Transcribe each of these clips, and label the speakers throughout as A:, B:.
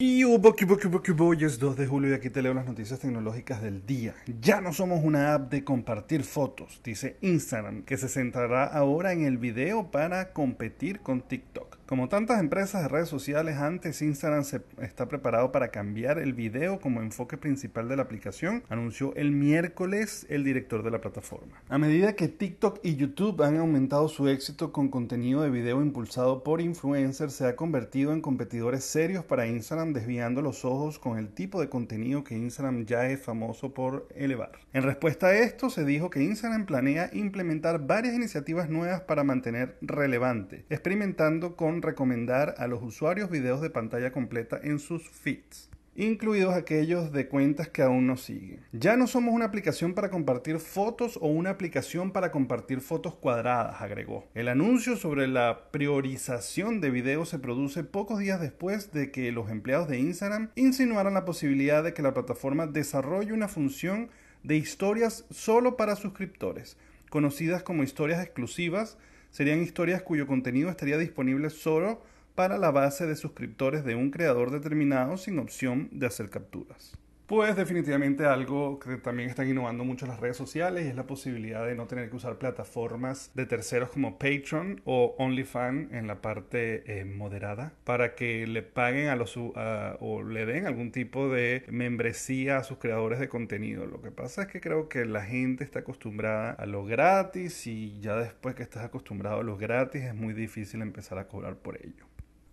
A: Y hubo, que hubo, que hubo, hoy es 2 de julio y aquí te leo las noticias tecnológicas del día. Ya no somos una app de compartir fotos, dice Instagram, que se centrará ahora en el video para competir con TikTok. Como tantas empresas de redes sociales antes, Instagram se está preparado para cambiar el video como enfoque principal de la aplicación, anunció el miércoles el director de la plataforma. A medida que TikTok y YouTube han aumentado su éxito con contenido de video impulsado por influencers, se ha convertido en competidores serios para Instagram desviando los ojos con el tipo de contenido que Instagram ya es famoso por elevar. En respuesta a esto, se dijo que Instagram planea implementar varias iniciativas nuevas para mantener relevante, experimentando con recomendar a los usuarios videos de pantalla completa en sus feeds incluidos aquellos de cuentas que aún no siguen. Ya no somos una aplicación para compartir fotos o una aplicación para compartir fotos cuadradas, agregó. El anuncio sobre la priorización de videos se produce pocos días después de que los empleados de Instagram insinuaran la posibilidad de que la plataforma desarrolle una función de historias solo para suscriptores, conocidas como historias exclusivas, serían historias cuyo contenido estaría disponible solo para la base de suscriptores de un creador determinado sin opción de hacer capturas. Pues definitivamente algo que también están innovando mucho las redes sociales y es la posibilidad de no tener que usar plataformas de terceros como Patreon o OnlyFans en la parte eh, moderada para que le paguen a los o le den algún tipo de membresía a sus creadores de contenido. Lo que pasa es que creo que la gente está acostumbrada a lo gratis y ya después que estás acostumbrado a lo gratis es muy difícil empezar a cobrar por ello.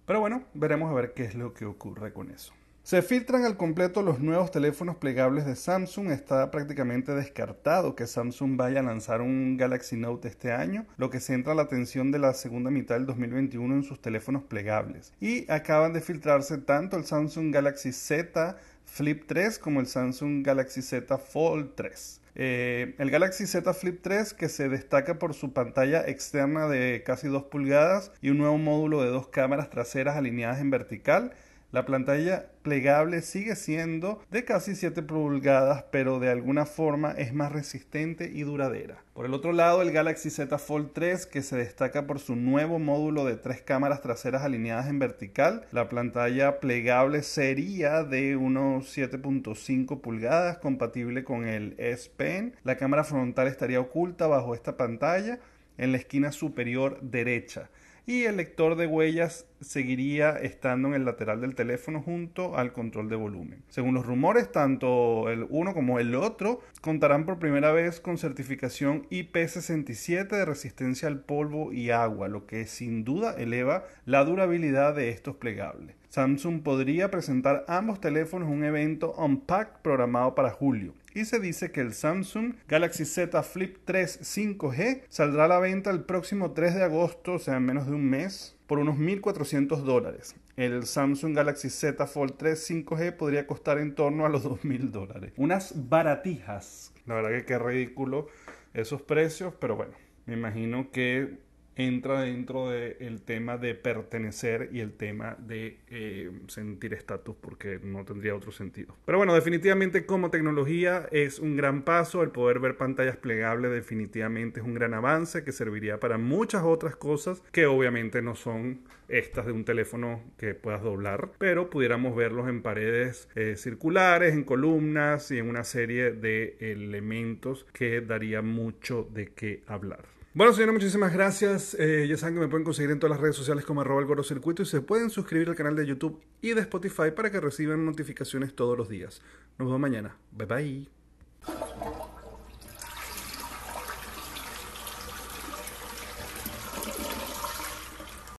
A: Pero bueno, veremos a ver qué es lo que ocurre con eso. Se filtran al completo los nuevos teléfonos plegables de Samsung. Está prácticamente descartado que Samsung vaya a lanzar un Galaxy Note este año, lo que centra la atención de la segunda mitad del 2021 en sus teléfonos plegables. Y acaban de filtrarse tanto el Samsung Galaxy Z Flip 3 como el Samsung Galaxy Z Fold 3. Eh, el Galaxy Z Flip 3 que se destaca por su pantalla externa de casi 2 pulgadas y un nuevo módulo de dos cámaras traseras alineadas en vertical la pantalla plegable sigue siendo de casi 7 pulgadas, pero de alguna forma es más resistente y duradera. Por el otro lado, el Galaxy Z Fold 3, que se destaca por su nuevo módulo de tres cámaras traseras alineadas en vertical. La pantalla plegable sería de unos 7.5 pulgadas, compatible con el S Pen. La cámara frontal estaría oculta bajo esta pantalla en la esquina superior derecha y el lector de huellas seguiría estando en el lateral del teléfono junto al control de volumen. Según los rumores, tanto el uno como el otro contarán por primera vez con certificación IP67 de resistencia al polvo y agua, lo que sin duda eleva la durabilidad de estos plegables. Samsung podría presentar ambos teléfonos en un evento Unpacked programado para julio. Y se dice que el Samsung Galaxy Z Flip 3 5G saldrá a la venta el próximo 3 de agosto, o sea, en menos de un mes, por unos 1.400 dólares. El Samsung Galaxy Z Fold 3 5G podría costar en torno a los 2.000 dólares. Unas baratijas. La verdad que qué ridículo esos precios, pero bueno, me imagino que entra dentro del tema de pertenecer y el tema de eh, sentir estatus porque no tendría otro sentido. Pero bueno, definitivamente como tecnología es un gran paso, el poder ver pantallas plegables definitivamente es un gran avance que serviría para muchas otras cosas que obviamente no son estas de un teléfono que puedas doblar, pero pudiéramos verlos en paredes eh, circulares, en columnas y en una serie de elementos que daría mucho de qué hablar. Bueno, señores, muchísimas gracias. Eh, ya saben que me pueden conseguir en todas las redes sociales como arroba el circuito y se pueden suscribir al canal de YouTube y de Spotify para que reciban notificaciones todos los días. Nos vemos mañana. Bye bye.